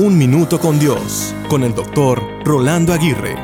Un Minuto con Dios, con el doctor Rolando Aguirre.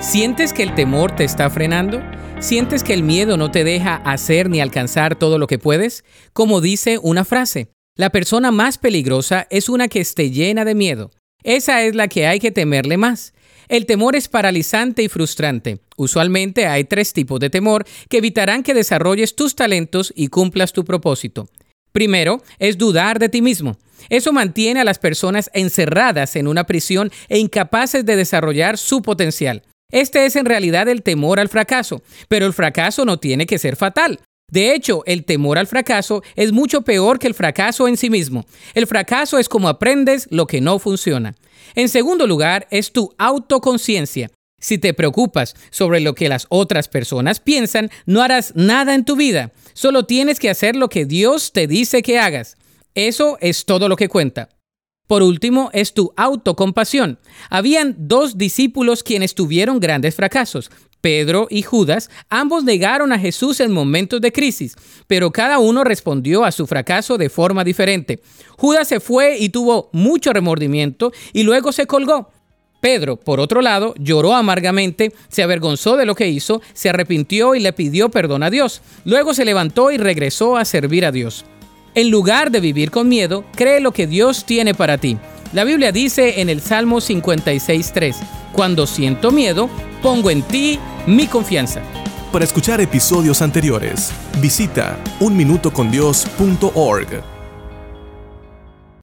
¿Sientes que el temor te está frenando? ¿Sientes que el miedo no te deja hacer ni alcanzar todo lo que puedes? Como dice una frase, la persona más peligrosa es una que esté llena de miedo. Esa es la que hay que temerle más. El temor es paralizante y frustrante. Usualmente hay tres tipos de temor que evitarán que desarrolles tus talentos y cumplas tu propósito. Primero, es dudar de ti mismo. Eso mantiene a las personas encerradas en una prisión e incapaces de desarrollar su potencial. Este es en realidad el temor al fracaso, pero el fracaso no tiene que ser fatal. De hecho, el temor al fracaso es mucho peor que el fracaso en sí mismo. El fracaso es como aprendes lo que no funciona. En segundo lugar, es tu autoconciencia. Si te preocupas sobre lo que las otras personas piensan, no harás nada en tu vida. Solo tienes que hacer lo que Dios te dice que hagas. Eso es todo lo que cuenta. Por último, es tu autocompasión. Habían dos discípulos quienes tuvieron grandes fracasos. Pedro y Judas, ambos negaron a Jesús en momentos de crisis, pero cada uno respondió a su fracaso de forma diferente. Judas se fue y tuvo mucho remordimiento y luego se colgó. Pedro, por otro lado, lloró amargamente, se avergonzó de lo que hizo, se arrepintió y le pidió perdón a Dios. Luego se levantó y regresó a servir a Dios. En lugar de vivir con miedo, cree lo que Dios tiene para ti. La Biblia dice en el Salmo 56.3, Cuando siento miedo, pongo en ti mi confianza. Para escuchar episodios anteriores, visita unminutocondios.org.